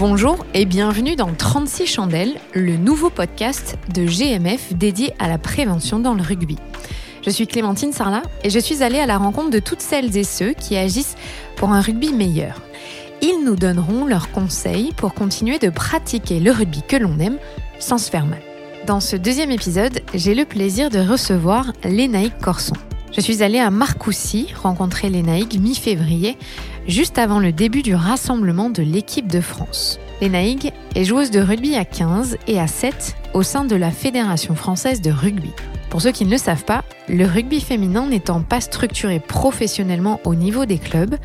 Bonjour et bienvenue dans 36 chandelles, le nouveau podcast de GMF dédié à la prévention dans le rugby. Je suis Clémentine Sarlat et je suis allée à la rencontre de toutes celles et ceux qui agissent pour un rugby meilleur. Ils nous donneront leurs conseils pour continuer de pratiquer le rugby que l'on aime sans se faire mal. Dans ce deuxième épisode, j'ai le plaisir de recevoir Lénaïque Corson. Je suis allée à Marcoussis rencontrer Lénaïque mi-février, juste avant le début du rassemblement de l'équipe de France. Lénaïgue est joueuse de rugby à 15 et à 7 au sein de la Fédération française de rugby. Pour ceux qui ne le savent pas, le rugby féminin n'étant pas structuré professionnellement au niveau des clubs,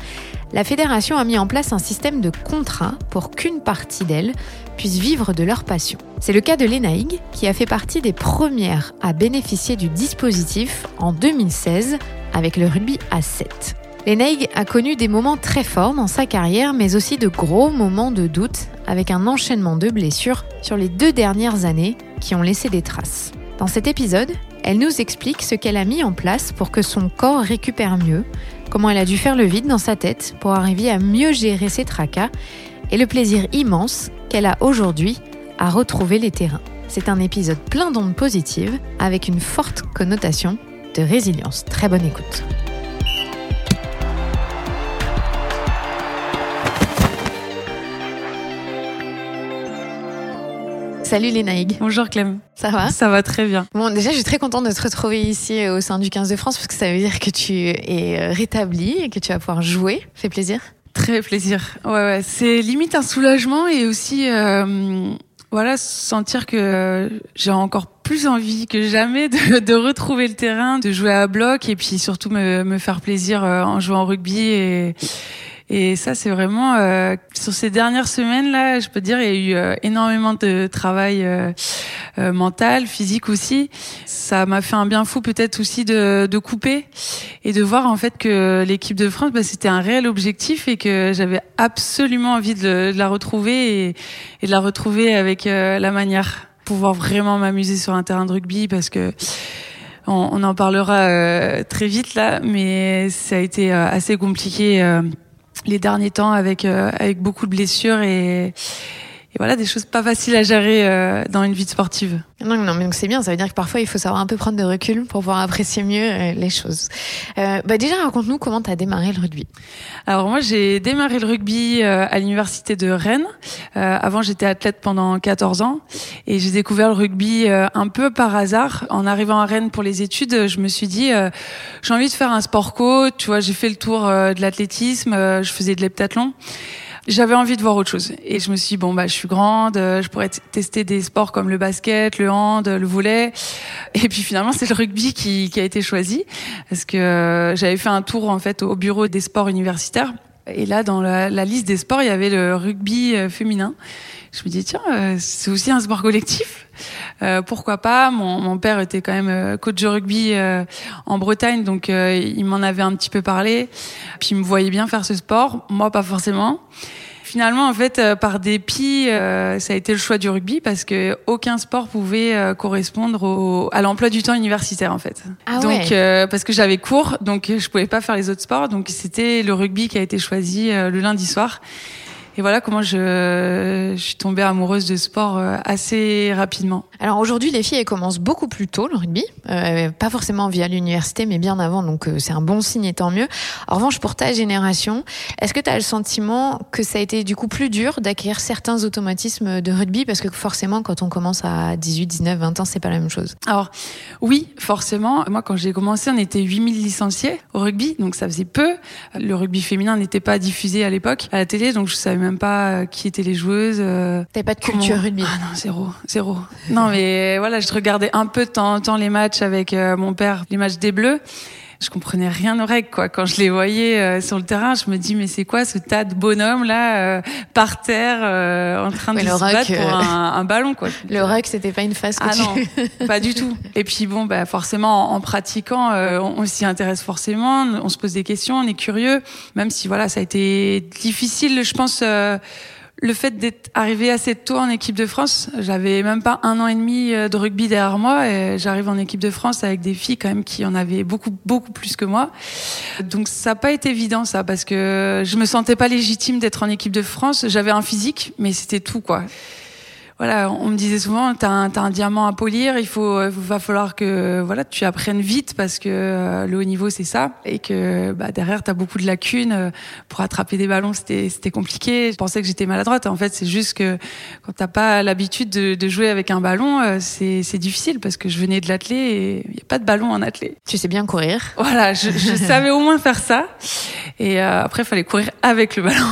la fédération a mis en place un système de contrat pour qu'une partie d'elles puisse vivre de leur passion. C'est le cas de l'ENAIG, qui a fait partie des premières à bénéficier du dispositif en 2016 avec le rugby à 7. L'ENAIG a connu des moments très forts dans sa carrière, mais aussi de gros moments de doute, avec un enchaînement de blessures sur les deux dernières années qui ont laissé des traces. Dans cet épisode, elle nous explique ce qu'elle a mis en place pour que son corps récupère mieux, comment elle a dû faire le vide dans sa tête pour arriver à mieux gérer ses tracas et le plaisir immense qu'elle a aujourd'hui à retrouver les terrains. C'est un épisode plein d'ondes positives avec une forte connotation de résilience. Très bonne écoute. Salut les Naïg. Bonjour Clem. Ça va? Ça va très bien. Bon, déjà, je suis très contente de te retrouver ici euh, au sein du 15 de France parce que ça veut dire que tu es euh, rétabli et que tu vas pouvoir jouer. Fait plaisir? Très plaisir. Ouais, ouais. C'est limite un soulagement et aussi, euh, voilà, sentir que j'ai encore plus envie que jamais de, de, retrouver le terrain, de jouer à bloc et puis surtout me, me faire plaisir en jouant au rugby et et ça, c'est vraiment euh, sur ces dernières semaines là, je peux dire, il y a eu euh, énormément de travail euh, euh, mental, physique aussi. Ça m'a fait un bien fou peut-être aussi de, de, couper et de voir en fait que l'équipe de France, bah, c'était un réel objectif et que j'avais absolument envie de, de, la retrouver et, de la retrouver avec la manière, pouvoir vraiment m'amuser sur un terrain de rugby parce que on, on en parlera très vite là, mais ça a été assez compliqué les derniers temps avec euh, avec beaucoup de blessures et, et, voilà des choses pas faciles à gérer euh, dans une vie sportive. Non, non, mais donc c'est bien. Ça veut dire que parfois il faut savoir un peu prendre de recul pour pouvoir apprécier mieux euh, les choses. Euh, bah déjà, raconte-nous comment tu as démarré le rugby. Alors moi, j'ai démarré le rugby euh, à l'université de Rennes. Euh, avant, j'étais athlète pendant 14 ans et j'ai découvert le rugby euh, un peu par hasard. En arrivant à Rennes pour les études, je me suis dit, j'ai envie de faire un sport co. Tu vois, j'ai fait le tour de l'athlétisme, je faisais de l'heptathlon j'avais envie de voir autre chose. Et je me suis dit, bon, bah, je suis grande, euh, je pourrais tester des sports comme le basket, le hand, le volet. Et puis finalement, c'est le rugby qui, qui, a été choisi. Parce que euh, j'avais fait un tour, en fait, au bureau des sports universitaires. Et là, dans la, la liste des sports, il y avait le rugby euh, féminin. Je me dis, tiens, c'est aussi un sport collectif. Euh, pourquoi pas? Mon, mon, père était quand même coach de rugby euh, en Bretagne, donc euh, il m'en avait un petit peu parlé. Puis il me voyait bien faire ce sport, moi pas forcément. Finalement, en fait, par dépit, ça a été le choix du rugby parce que aucun sport pouvait correspondre au, à l'emploi du temps universitaire, en fait. Ah donc, ouais. parce que j'avais cours, donc je pouvais pas faire les autres sports, donc c'était le rugby qui a été choisi le lundi soir. Et voilà comment je, je, suis tombée amoureuse de sport euh, assez rapidement. Alors aujourd'hui, les filles, elles commencent beaucoup plus tôt le rugby, euh, pas forcément via l'université, mais bien avant, donc euh, c'est un bon signe et tant mieux. En revanche, pour ta génération, est-ce que tu as le sentiment que ça a été du coup plus dur d'acquérir certains automatismes de rugby? Parce que forcément, quand on commence à 18, 19, 20 ans, c'est pas la même chose Alors oui, forcément. Moi, quand j'ai commencé, on était 8000 licenciés au rugby, donc ça faisait peu. Le rugby féminin n'était pas diffusé à l'époque à la télé, donc je savais même pas qui étaient les joueuses. Euh, T'avais pas de culture comment... rugby Ah non, zéro, zéro. Non, mais voilà, je regardais un peu de temps en temps les matchs avec euh, mon père, les matchs des Bleus. Je comprenais rien aux règles, quoi. Quand je les voyais euh, sur le terrain, je me dis, mais c'est quoi ce tas de bonhommes là, euh, par terre, en train ouais, de se battre pour un, un, ballon, quoi. Le rock, c'était pas une phase que ah tu... non, pas du tout. Et puis bon, bah forcément, en, en pratiquant, on, on s'y intéresse forcément, on se pose des questions, on est curieux, même si voilà, ça a été difficile, je pense le fait d'être arrivé assez tôt en équipe de France, j'avais même pas un an et demi euh, de rugby derrière moi et j'arrive en équipe de France avec des filles quand même qui en avaient beaucoup beaucoup plus que moi. Donc ça n'a pas été évident ça parce que je me sentais pas légitime d'être en équipe de France. J'avais un physique mais c'était tout quoi voilà, on me disait souvent, t'as un, as un diamant à polir, il faut, euh, va falloir que voilà, tu apprennes vite parce que euh, le haut niveau c'est ça, et que bah, derrière t'as beaucoup de lacunes euh, pour attraper des ballons, c'était c'était compliqué. Je pensais que j'étais maladroite, en fait c'est juste que quand t'as pas l'habitude de, de, jouer avec un ballon, c'est c'est difficile parce que je venais de l'athlé et il y a pas de ballon en athlé. Tu sais bien courir. Voilà, je, je savais au moins faire ça, et après il fallait courir avec le ballon.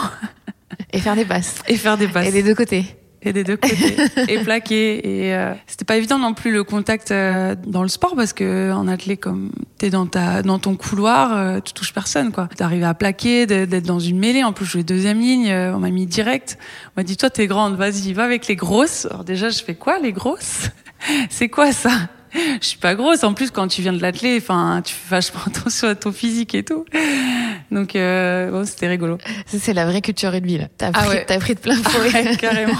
Et faire des passes. Et faire des passes. Et des deux côtés et des deux côtés. Et plaqué. Et euh, c'était pas évident non plus le contact euh, dans le sport parce que en athlète comme t'es dans ta dans ton couloir euh, tu touches personne quoi. D'arriver à plaquer d'être dans une mêlée. En plus je jouais deuxième ligne on m'a mis direct. On m'a dit toi t'es grande vas-y va avec les grosses. Alors déjà je fais quoi les grosses? C'est quoi ça? je suis pas grosse. En plus, quand tu viens de l'athlé, enfin, tu fais vachement attention à ton physique et tout. Donc, euh, bon, c'était rigolo. C'est la vraie culture rugby, là. T'as ah pris, pris de plein fouet. Ah carrément.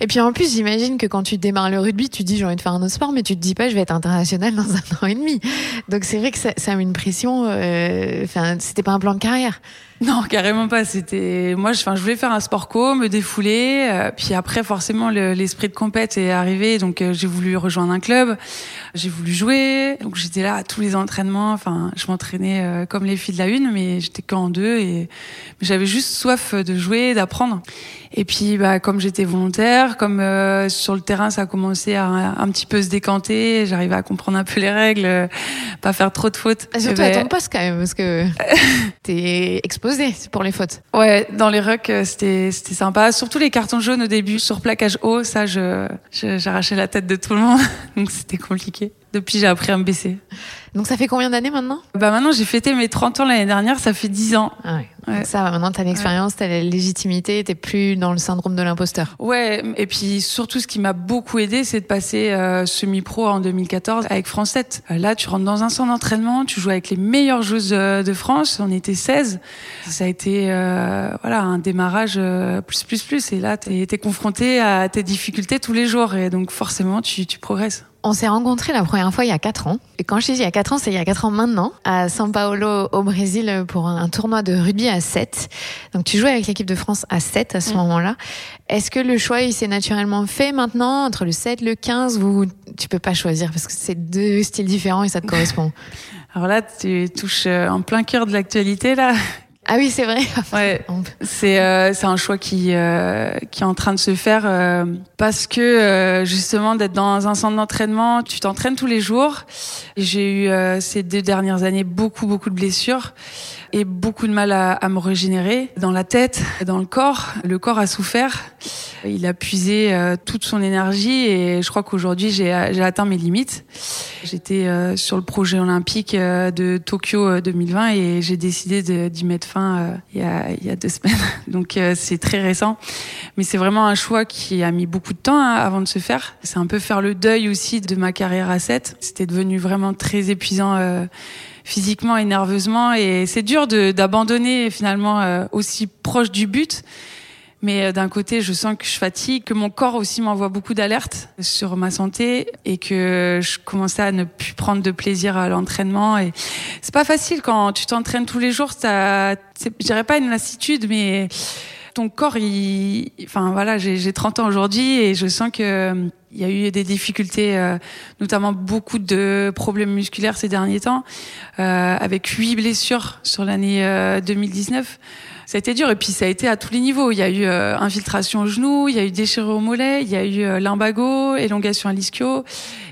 Et puis, en plus, j'imagine que quand tu démarres le rugby, tu dis, j'ai envie de faire un autre sport, mais tu te dis pas, je vais être international dans un an et demi. Donc, c'est vrai que ça, ça met une pression, euh, enfin, c'était pas un plan de carrière. Non, carrément pas. C'était moi, je, je voulais faire un sport co, me défouler. Euh, puis après, forcément, l'esprit de compète est arrivé, donc euh, j'ai voulu rejoindre un club. J'ai voulu jouer, donc j'étais là à tous les entraînements. Enfin, je m'entraînais euh, comme les filles de la une, mais j'étais qu'en deux et j'avais juste soif de jouer, d'apprendre. Et puis, bah, comme j'étais volontaire, comme euh, sur le terrain, ça a commencé à un, petit peu se décanter. J'arrivais à comprendre un peu les règles, euh, pas faire trop de fautes. Ah, surtout à ton poste quand même, parce que t'es exposé pour les fautes. Ouais, dans les rucks, euh, c'était c'était sympa. Surtout les cartons jaunes au début, sur plaquage haut, ça, je j'arrachais la tête de tout le monde, donc c'était compliqué. Depuis, j'ai appris à me baisser. Donc ça fait combien d'années maintenant? Bah maintenant, j'ai fêté mes 30 ans l'année dernière, ça fait 10 ans. Ah ouais. Ouais. Ça, maintenant, t'as l'expérience, t'as la légitimité, t'es plus dans le syndrome de l'imposteur. Ouais, et puis surtout, ce qui m'a beaucoup aidé, c'est de passer euh, semi-pro en 2014 avec France 7. Euh, là, tu rentres dans un centre d'entraînement, tu joues avec les meilleures joueuses euh, de France. On était 16. Ça a été euh, voilà un démarrage euh, plus plus plus. Et là, t'es es confronté à tes difficultés tous les jours, et donc forcément, tu, tu progresses. On s'est rencontrés la première fois il y a 4 ans. Et quand je dis il y a 4 ans, c'est il y a 4 ans maintenant, à São Paulo, au Brésil, pour un tournoi de rugby à 7. Donc tu jouais avec l'équipe de France à 7 à ce mm. moment-là. Est-ce que le choix, il s'est naturellement fait maintenant, entre le 7, le 15, ou tu peux pas choisir parce que c'est deux styles différents et ça te correspond? Alors là, tu touches euh, en plein cœur de l'actualité, là. Ah oui, c'est vrai. C'est euh, c'est un choix qui euh, qui est en train de se faire euh, parce que euh, justement d'être dans un centre d'entraînement, tu t'entraînes tous les jours. J'ai eu euh, ces deux dernières années beaucoup beaucoup de blessures et beaucoup de mal à, à, me régénérer dans la tête, dans le corps. Le corps a souffert. Il a puisé euh, toute son énergie et je crois qu'aujourd'hui j'ai atteint mes limites. J'étais sur le projet olympique de Tokyo 2020 et j'ai décidé d'y mettre fin il y, a, il y a deux semaines. Donc c'est très récent, mais c'est vraiment un choix qui a mis beaucoup de temps hein, avant de se faire. C'est un peu faire le deuil aussi de ma carrière à 7. C'était devenu vraiment très épuisant physiquement et nerveusement. Et c'est dur d'abandonner finalement euh, aussi proche du but. Mais euh, d'un côté, je sens que je fatigue, que mon corps aussi m'envoie beaucoup d'alertes sur ma santé et que je commençais à ne plus prendre de plaisir à l'entraînement. Et c'est pas facile quand tu t'entraînes tous les jours. Ça, je dirais pas une lassitude, mais ton corps, il, enfin voilà, j'ai 30 ans aujourd'hui et je sens que il y a eu des difficultés, euh, notamment beaucoup de problèmes musculaires ces derniers temps, euh, avec huit blessures sur l'année 2019. Ça a été dur et puis ça a été à tous les niveaux. Il y a eu euh, infiltration au genou, il y a eu déchirure au mollet, il y a eu euh, lumbago, élongation à l'ischio,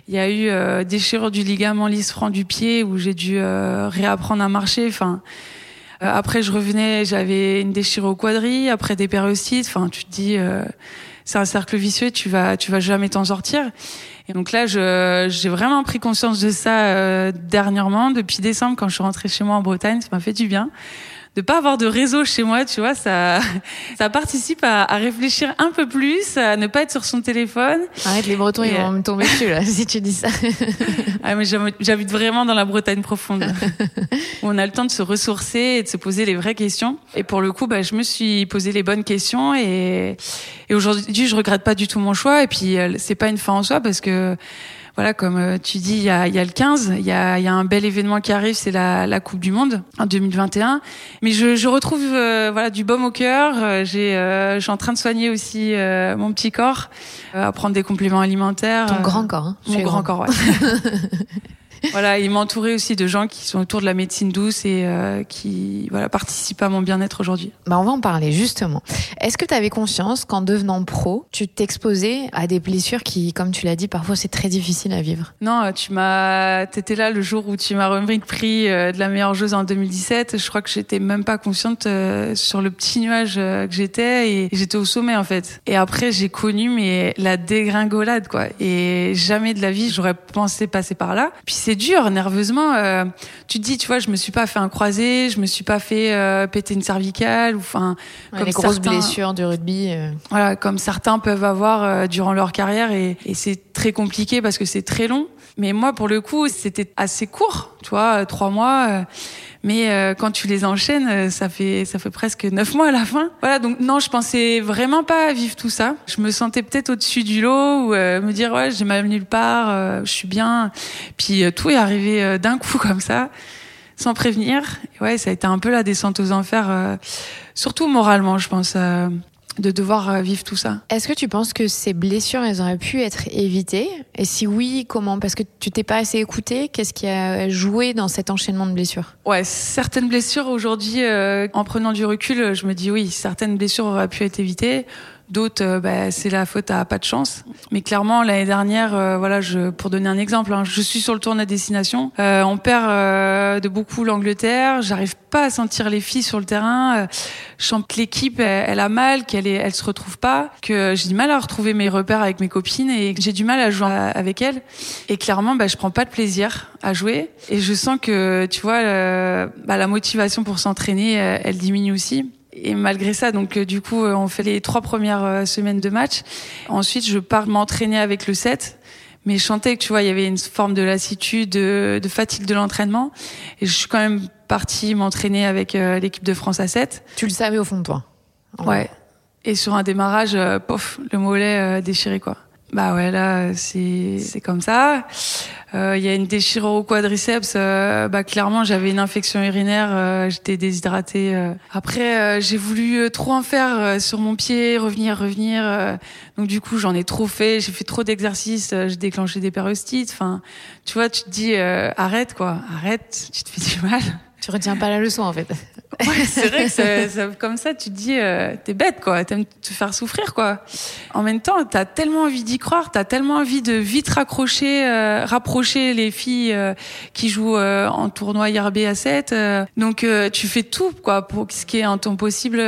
il y a eu euh, déchirure du ligament lisfranc du pied où j'ai dû réapprendre à marcher. Enfin, après je revenais, j'avais une déchirure au quadri, après des périocytes. Enfin, tu te dis c'est un cercle vicieux, tu vas tu vas jamais t'en sortir. Et donc là, j'ai vraiment pris conscience de ça euh, dernièrement, depuis décembre, quand je suis rentrée chez moi en Bretagne, ça m'a fait du bien de pas avoir de réseau chez moi, tu vois, ça, ça participe à, à, réfléchir un peu plus, à ne pas être sur son téléphone. Arrête, les Bretons, ils vont me tomber dessus, là, si tu dis ça. ah, mais j'habite vraiment dans la Bretagne profonde, où on a le temps de se ressourcer et de se poser les vraies questions. Et pour le coup, bah, je me suis posé les bonnes questions et, et aujourd'hui, je regrette pas du tout mon choix. Et puis, euh, c'est pas une fin en soi parce que, voilà, comme euh, tu dis, il y a, y a, le 15, il y a, y a, un bel événement qui arrive, c'est la, la, Coupe du Monde en 2021. Mais je, je retrouve euh, voilà du baume au cœur. Euh, j'ai, je suis en train de soigner aussi mon petit corps, à prendre des compléments alimentaires. Ton grand corps. Hein, mon grand, corps, ouais. voilà, il m'entourait aussi de gens qui sont autour de la médecine douce et euh, qui voilà, participent à mon bien-être aujourd'hui. Bah on va en parler justement. Est-ce que tu avais conscience qu'en devenant pro, tu t'exposais à des blessures qui, comme tu l'as dit, parfois c'est très difficile à vivre? Non, euh, tu m'as, t'étais là le jour où tu m'as remis le prix euh, de la meilleure joueuse en 2017. Je crois que j'étais même pas consciente sur le petit nuage que j'étais et j'étais au sommet en fait. Et après j'ai connu mais la dégringolade quoi. Et jamais de la vie j'aurais pensé passer par là. Puis c'est dur nerveusement. Euh, tu te dis, tu vois, je me suis pas fait un croisé, je me suis pas fait euh, péter une cervicale, ou enfin comme les grosses blessures du rugby. Euh. Voilà, comme certains peuvent avoir durant leur carrière, et, et c'est très compliqué parce que c'est très long. Mais moi, pour le coup, c'était assez court, tu vois, trois mois. Mais euh, quand tu les enchaînes, euh, ça fait ça fait presque neuf mois à la fin. Voilà, donc non, je pensais vraiment pas vivre tout ça. Je me sentais peut-être au-dessus du lot ou euh, me dire ouais, j'ai mal nulle part, je suis bien. Puis tout est arrivé d'un coup comme ça, sans prévenir. ouais, ça a été un peu la descente aux enfers, surtout moralement, je pense de devoir euh, vivre tout ça. Est-ce que tu penses que ces blessures, elles auraient pu être évitées? Et si oui, comment? Parce que tu t'es pas assez écouté. Qu'est-ce qui a joué dans cet enchaînement de blessures? Ouais, certaines blessures aujourd'hui, euh, en prenant du recul, je me dis oui, certaines blessures auraient pu être évitées. D'autres, euh, bah, c'est la faute à pas de chance. Mais clairement, l'année dernière, euh, voilà, je, pour donner un exemple, hein, je suis sur le tour de destination. Euh, on perd de beaucoup l'Angleterre. J'arrive pas à sentir les filles sur le terrain. je sens que l'équipe, elle, a mal, qu'elle est, elle se retrouve pas, que j'ai du mal à retrouver mes repères avec mes copines et j'ai du mal à jouer avec elles. Et clairement, bah, je prends pas de plaisir à jouer. Et je sens que, tu vois, bah, la motivation pour s'entraîner, elle diminue aussi et malgré ça, donc euh, du coup, euh, on fait les trois premières euh, semaines de match. Ensuite, je pars m'entraîner avec le 7 mais je sentais que tu vois il y avait une forme de lassitude de, de fatigue de l'entraînement. Et je suis quand même partie m'entraîner avec l'équipe de France à 7 tu le savais au fond de toi ouais. et sur un démarrage pof le mollet déchiré quoi bah ouais, là, c'est comme ça. Il euh, y a une déchirure au quadriceps. Euh, bah clairement, j'avais une infection urinaire. Euh, J'étais déshydratée. Euh. Après, j'ai voulu trop en faire sur mon pied, revenir, revenir. donc du coup, j'en ai trop fait. J'ai fait trop d'exercices. j'ai déclenché des périostites. Enfin, tu vois, tu te dis arrête quoi, arrête. Tu te fais du mal. Tu retiens pas la leçon en fait. Ouais, c'est vrai que ça, ça, comme ça, tu te dis, euh, t'es bête, quoi. T'aimes te faire souffrir, quoi. En même temps, t'as tellement envie d'y croire, t'as tellement envie de vite raccrocher, euh, rapprocher les filles euh, qui jouent euh, en tournoi IRB à 7. donc, tu fais tout, quoi, pour ce qui est en ton possible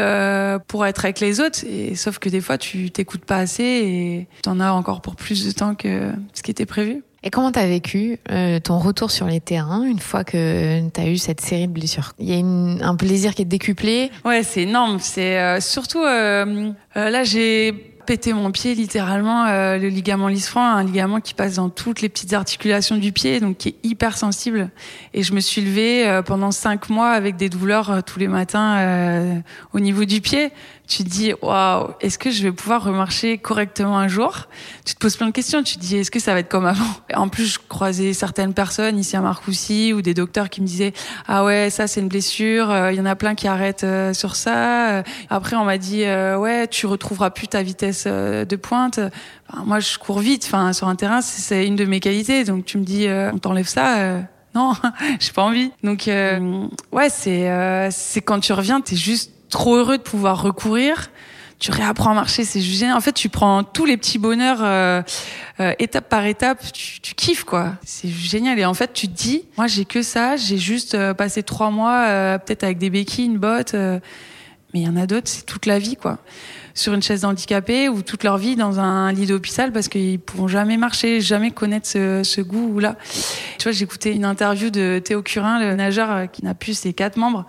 pour être avec les autres. Et sauf que des fois, tu t'écoutes pas assez et t'en as encore pour plus de temps que ce qui était prévu. Et comment tu as vécu euh, ton retour sur les terrains une fois que tu as eu cette série de blessures? Il y a un plaisir qui est décuplé Ouais, c'est énorme. C'est euh, surtout euh, là j'ai pété mon pied littéralement le ligament lisfranc, un ligament qui passe dans toutes les petites articulations du pied, donc qui est hyper sensible. Et je me suis levée pendant cinq mois avec des douleurs tous les matins au niveau du pied tu te dis waouh, est-ce que je vais pouvoir remarcher correctement un jour? Tu te poses plein de questions. Tu te dis est-ce que ça va être comme avant? En plus, je croisais certaines personnes ici à Marcoussis ou des docteurs qui me disaient ah ouais, ça c'est une blessure. Euh, il y en a plein qui arrêtent euh, sur ça. Euh, après, on m'a dit ouais, tu retrouveras plus ta vitesse de pointe. moi, je cours vite. Enfin, sur un terrain, c'est une de mes qualités. Donc, tu me dis on t'enlève ça non, j'ai pas envie. Donc ouais, c'est c'est quand tu reviens, t'es juste trop heureux de pouvoir recourir. Tu réapprends à marcher, c'est génial. En fait, tu prends tous les petits bonheurs euh, euh, étape par étape. Tu, kiffes quoi. C'est génial. Et en fait, tu te dis, moi, j'ai que ça. J'ai juste euh, passé trois mois, peut-être avec des béquilles, une botte. mais il y en a d'autres, c'est toute la vie quoi. Sur une chaise d'handicapé ou toute leur vie dans un lit d'hôpital parce qu'ils pourront jamais marcher, jamais connaître ce, ce goût là. Tu vois, écouté une interview de Théo Curin, le nageur qui n'a plus ses quatre membres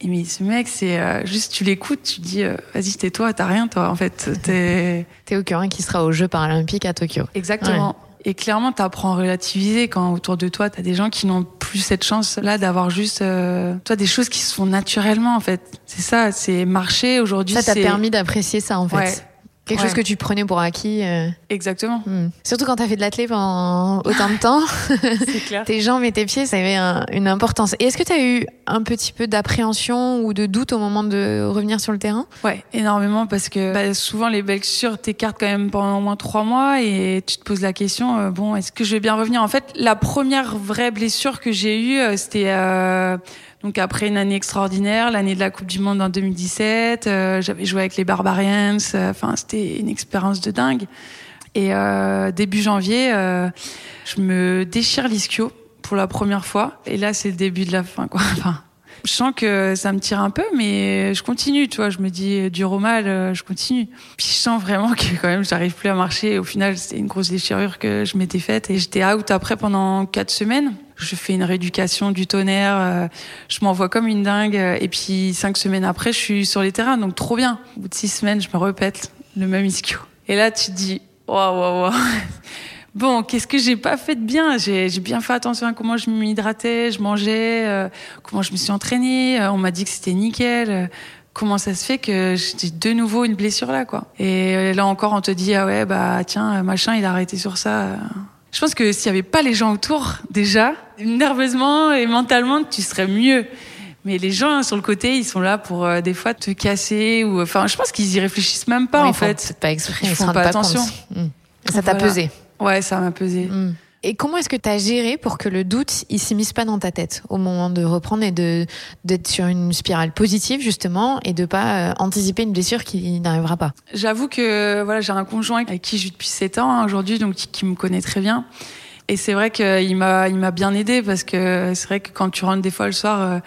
Et mais ce mec, c'est euh, juste, tu l'écoutes, tu dis, euh, vas-y, tais-toi, t'as rien, toi, en fait. T'es. T'es au cœur qui sera aux Jeux paralympiques à Tokyo. Exactement. Et clairement, t'apprends à relativiser quand autour de toi, t'as des gens qui n'ont plus cette chance-là d'avoir juste, euh, toi, des choses qui se font naturellement, en fait. C'est ça, c'est marcher aujourd'hui. Ça t'a permis d'apprécier ça, en fait. Quelque chose que tu prenais pour acquis. Euh. Exactement. Hmm. Surtout quand tu as fait de l'athlé pendant autant de temps. clair. tes jambes et tes pieds, ça avait une importance. Et est-ce que tu as eu un petit peu d'appréhension ou de doute au moment de revenir sur le terrain? Ouais, énormément parce que bah, souvent les blessures t'écartent quand même pendant au moins trois mois et tu te poses la question euh, bon, est-ce que je vais bien revenir? En fait, la première vraie blessure que j'ai eue, euh, c'était donc après une année extraordinaire, l'année de la Coupe du Monde en 2017, euh, j'avais joué avec les Barbarians. Euh, enfin, c'était une expérience de dingue. Et euh, début janvier, euh, je me déchire l'ischio pour la première fois. Et là, c'est le début de la fin, quoi. je sens que ça me tire un peu, mais je continue, tu vois. Je me dis, dur au mal, je continue. Puis je sens vraiment que quand même, j'arrive plus à marcher. Au final, c'était une grosse déchirure que je m'étais faite et j'étais out après pendant quatre semaines je fais une rééducation du tonnerre, euh, je m'envoie comme une dingue. Et puis cinq semaines après, je suis sur les terrains, donc trop bien. Au bout de six semaines, je me répète le même ischio. Et là, tu te dis, waouh, waouh, waouh. Bon, qu'est-ce que j'ai pas fait de bien? J'ai bien fait attention à comment je m'hydratais, je mangeais, euh, comment je me suis entraînée. Euh, on m'a dit que c'était nickel. comment ça se fait que j'ai de nouveau une blessure là, quoi? Et là encore, on te dit ah ouais bah tiens machin, il a arrêté sur ça. Je pense que s'il n'y avait pas les gens autour, déjà, nerveusement et mentalement, tu serais mieux. Mais les gens sur le côté, ils sont là pour euh, des fois te casser ou enfin, je pense qu'ils y réfléchissent même pas en fait. Pas exprès, ils, font pas, attention. Hmm. Ça t'a pesé. Ouais, ça m'a pesé. Hmm. Et comment est-ce que tu as géré pour que le doute il s'immisce pas dans ta tête au moment de reprendre et de d'être sur une spirale positive justement et de pas euh, anticiper une blessure qui n'arrivera pas? J'avoue que voilà, j'ai un conjoint avec qui je vis depuis 7 ans hein, aujourd'hui donc qui, me connaît très bien. Et c'est vrai qu'il m'a il m'a bien aidé parce que c'est vrai que quand tu rentres des fois le soir euh,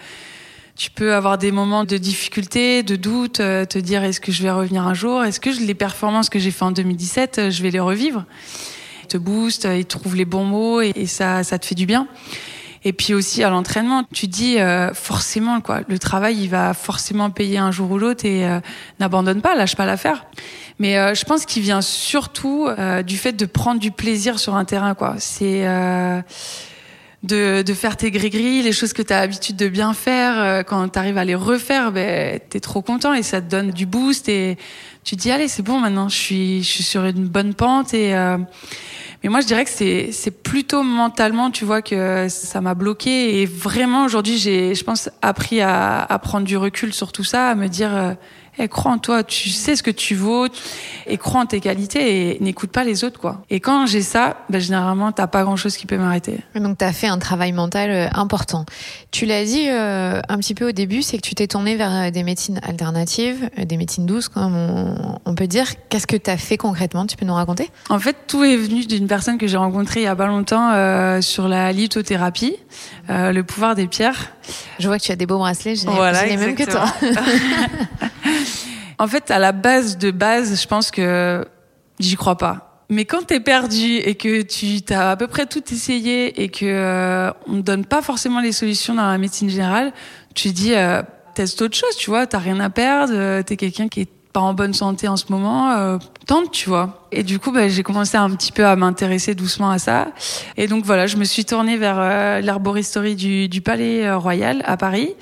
tu peux avoir des moments de difficulté, de doute, euh, te dire est-ce que je vais revenir un jour, est-ce que les performances que j'ai fait en 2017, je vais les revivre? Te booste, il trouve les bons mots et, ça, ça te fait du bien. Et puis aussi à l'entraînement, tu dis euh, forcément quoi, le travail il va forcément payer un jour ou l'autre et euh, n'abandonne pas, lâche pas l'affaire. Mais euh, je pense qu'il vient surtout du fait de prendre du plaisir sur un terrain quoi. C'est de, de faire tes gris-gris, les choses que tu as l'habitude de bien faire, quand tu arrives à les refaire, ben, tu es trop content et ça te donne du boost et tu dis allez c'est bon maintenant, je suis, je suis sur une bonne pente et mais moi, je dirais que c'est c'est plutôt mentalement, tu vois, que ça m'a bloqué. Et vraiment, aujourd'hui, j'ai, je pense, appris à, à prendre du recul sur tout ça, à me dire, euh, eh, crois en toi, tu sais ce que tu vaux, et crois en tes qualités et n'écoute pas les autres, quoi. Et quand j'ai ça, ben, généralement, t'as pas grand chose qui peut m'arrêter. Donc, t'as fait un travail mental euh, important. Tu l'as dit euh, un petit peu au début, c'est que tu t'es tourné vers euh, des médecines alternatives, des médecines douces, comme on, peut dire. Qu'est-ce que t'as fait concrètement? Tu peux nous raconter? En fait, tout est venu d'une personne que j'ai rencontrée il y a pas longtemps euh, sur la lithothérapie, euh, le pouvoir des pierres. Je vois que tu as des beaux bracelets, j'ai voilà, les mêmes que toi. En fait, à la base de base, je pense que j'y crois pas. Mais quand t'es perdu et que tu as à peu près tout essayé et que euh, on ne donne pas forcément les solutions dans la médecine générale, tu dis euh, teste autre chose, tu vois, t'as rien à perdre, euh, t'es quelqu'un qui est pas en bonne santé en ce moment, tente, tu vois. Et du coup, bah, j'ai commencé un petit peu à m'intéresser doucement à ça. Et donc voilà, je me suis tournée vers euh, du, du, Palais euh, Royal à Paris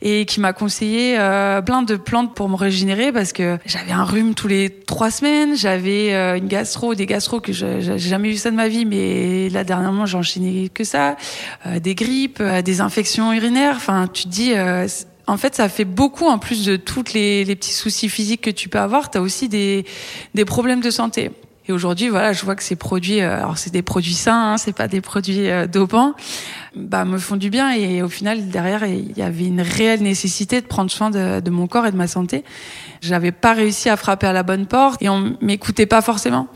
et qui m'a conseillé euh, plein de plantes pour me régénérer parce que j'avais un rhume tous les trois semaines, j'avais euh, une gastro, des gastro que j'ai jamais vu ça de ma vie, mais là dernièrement j'ai enchaîné que ça, des grippes, des infections urinaires. Enfin, tu te dis en fait, ça fait beaucoup en plus de tous les, petits soucis physiques que tu peux avoir. Tu aussi des, des problèmes de santé. Et aujourd'hui, voilà, je vois que ces produits, euh, alors c'est des produits sains, hein, c'est pas des produits euh, dopants, bah me font du bien. Et au final, derrière, il y avait une réelle nécessité de prendre soin de, de mon corps et de ma santé. J'avais pas réussi à frapper à la bonne porte et on m'écoutait pas forcément.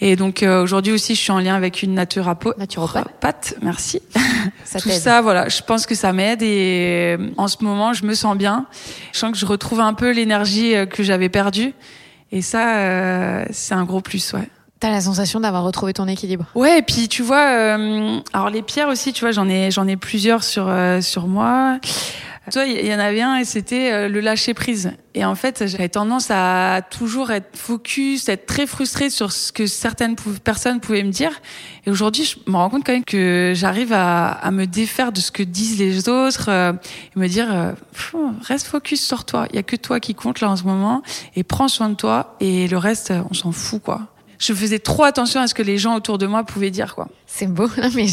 Et donc euh, aujourd'hui aussi, je suis en lien avec une naturopathe. Naturopathe. merci. Ça Tout ça, voilà, je pense que ça m'aide et en ce moment, je me sens bien. Je sens que je retrouve un peu l'énergie que j'avais perdue. Et ça, euh, c'est un gros plus, ouais. T'as la sensation d'avoir retrouvé ton équilibre. Ouais, et puis tu vois, euh, alors les pierres aussi, tu vois, j'en ai, j'en ai plusieurs sur euh, sur moi. Toi, il y en avait un et c'était euh, le lâcher prise. Et en fait, j'avais tendance à toujours être focus, être très frustrée sur ce que certaines personnes pouvaient me dire. Et aujourd'hui, je me rends compte quand même que j'arrive à, à, me défaire de ce que disent les autres euh, et me dire, euh, reste focus sur toi. Il y a que toi qui compte là en ce moment et prends soin de toi. Et le reste, on s'en fout, quoi je faisais trop attention à ce que les gens autour de moi pouvaient dire quoi. C'est beau, mais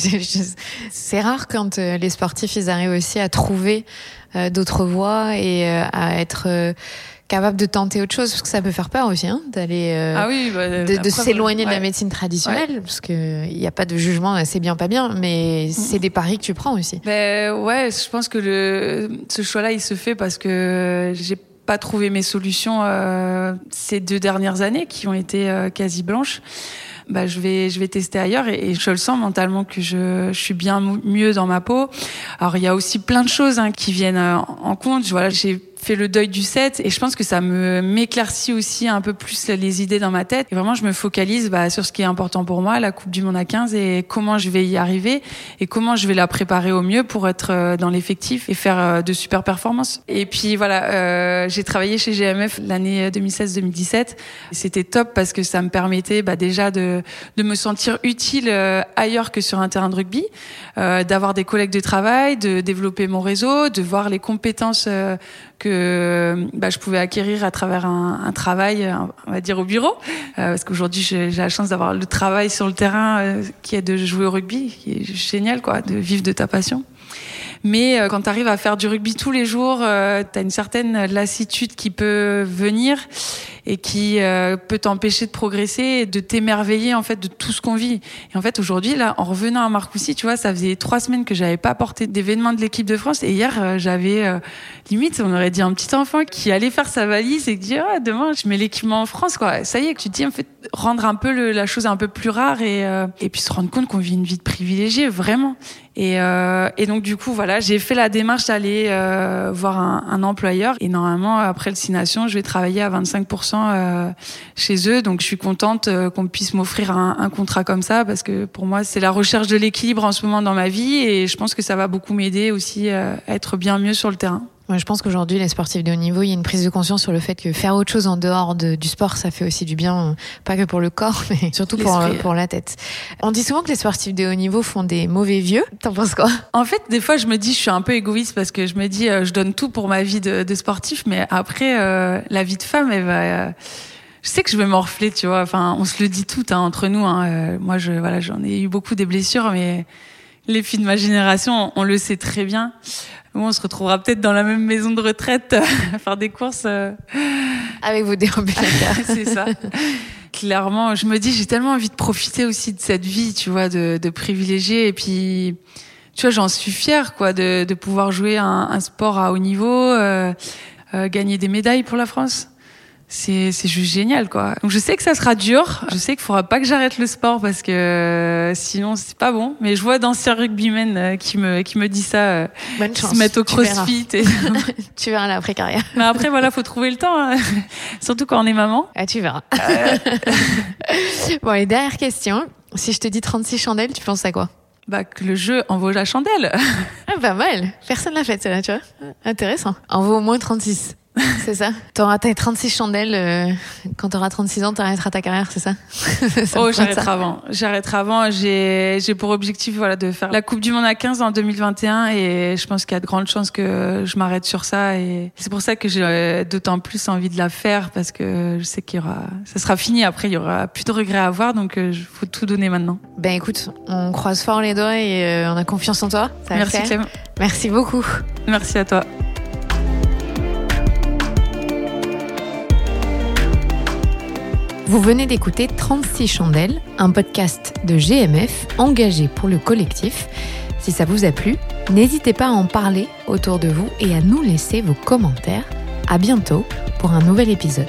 c'est rare quand les sportifs ils arrivent aussi à trouver euh, d'autres voies et euh, à être euh, capable de tenter autre chose parce que ça peut faire peur aussi hein, d'aller ah oui, bah, de, s'éloigner de la médecine traditionnelle parce que il n'y a pas de jugement c'est bien pas bien mais c'est des paris que tu prends aussi. Ben ouais je pense que le ce choix là il se fait parce que j'ai pas trouvé mes solutions euh, ces deux dernières années qui ont été quasi blanches bah, je vais je vais tester ailleurs et, je le sens mentalement que je, je suis bien mieux dans ma peau. Alors il y a aussi plein de choses hein, qui viennent euh, en compte. Voilà, j'ai fait le deuil du set et je pense que ça me m'éclaircit aussi un peu plus les idées dans ma tête. Et vraiment je me focalise bah, sur ce qui est important pour moi la coupe du monde à 15 et comment je vais y arriver et comment je vais la préparer au mieux pour être euh, dans l'effectif et faire euh, de super performances. Et puis voilà euh, j'ai travaillé chez GMF l'année 2016-2017 c'était top parce que ça me permettait bah, déjà de, de me sentir utile ailleurs que sur un terrain de rugby d'avoir des collègues de travail de développer mon réseau de voir les compétences que bah, je pouvais acquérir à travers un, un, travail, on va dire au bureau, euh, parce qu'aujourd'hui j'ai la chance d'avoir le travail sur le terrain euh, qui est de jouer au rugby, qui est génial quoi, de vivre de ta passion. Mais euh, quand tu arrives à faire du rugby tous les jours, euh, tu as une certaine lassitude qui peut venir et qui euh, peut t'empêcher de progresser et de t'émerveiller en fait de tout ce qu'on vit. Et en fait aujourd'hui là, en revenant à Marcoussis, tu vois, ça faisait trois semaines que j'avais pas porté d'événement de l'équipe de France et hier j'avais limite on aurait dit un petit enfant qui allait faire sa valise et qui dit ah, demain je mets l'équipement en France quoi. Ça y est que tu te dis en fait rendre un peu le, la chose un peu plus rare et et puis se rendre compte qu'on vit une vie de privilégié vraiment. Et, euh, et donc du coup voilà, j'ai fait la démarche d'aller euh, voir un, un, employeur et normalement après le signation, je vais travailler à 25% euh, chez eux. Donc je suis contente euh, qu'on puisse m'offrir un, un, contrat comme ça parce que pour moi c'est la recherche de l'équilibre en ce moment dans ma vie et je pense que ça va beaucoup m'aider aussi euh, à être bien mieux sur le terrain. Moi, je pense qu'aujourd'hui, les sportifs de haut niveau, il y a une prise de conscience sur le fait que faire autre chose en dehors de, du sport, ça fait aussi du bien, pas que pour le corps, mais surtout pour, pour la tête. On dit souvent que les sportifs de haut niveau font des mauvais vieux. T'en penses quoi? En fait, des fois, je me dis, je suis un peu égoïste parce que je me dis, euh, je donne tout pour ma vie de, de sportif, mais après, euh, la vie de femme, elle va. Euh, je sais que je vais m'orfler, tu vois. Enfin, on se le dit tout hein, entre nous. Hein. moi, je voilà, j'en ai eu beaucoup des blessures, mais les filles de ma génération, on le sait très bien on se retrouvera peut-être dans la même maison de retraite à faire des courses. Euh. Avec vos déambulateurs. c'est ça. Clairement, je me dis, j'ai tellement envie de profiter aussi de cette vie, tu vois, de, de privilégier. Et puis, tu vois, j'en suis fière, quoi, de, de pouvoir jouer un, un sport à haut niveau, euh, euh, gagner des médailles pour la France c'est juste génial quoi. Donc je sais que ça sera dur, je sais qu'il faudra pas que j'arrête le sport parce que euh, sinon c'est pas bon, mais je vois d'anciens rugbymen euh, qui me qui me dit ça euh, Bonne chance, se mettent au crossfit tu verras, et tu verras l'après carrière. Mais après voilà, faut trouver le temps hein. surtout quand on est maman. Ah, tu verras. bon, et dernière question, si je te dis 36 chandelles, tu penses à quoi? Bah, que le jeu en vaut la chandelle. ah, pas mal. Personne l'a fait, celle-là, tu vois. Intéressant. En vaut au moins 36. C'est ça. T'auras tes 36 chandelles. Euh, quand t'auras 36 ans, t'arrêteras ta carrière, c'est ça, ça Oh, j'arrêterai avant. J'arrêterai avant. J'ai, j'ai pour objectif, voilà, de faire la Coupe du Monde à 15 en 2021 et je pense qu'il y a de grandes chances que je m'arrête sur ça et c'est pour ça que j'ai d'autant plus envie de la faire parce que je sais qu'il y aura, ça sera fini après, il y aura plus de regrets à avoir donc il euh, faut tout donner maintenant. Ben écoute, on croise fort les doigts et euh, on a confiance en toi. Ça Merci Clément. Merci beaucoup. Merci à toi. Vous venez d'écouter 36 chandelles, un podcast de GMF engagé pour le collectif. Si ça vous a plu, n'hésitez pas à en parler autour de vous et à nous laisser vos commentaires. À bientôt pour un nouvel épisode.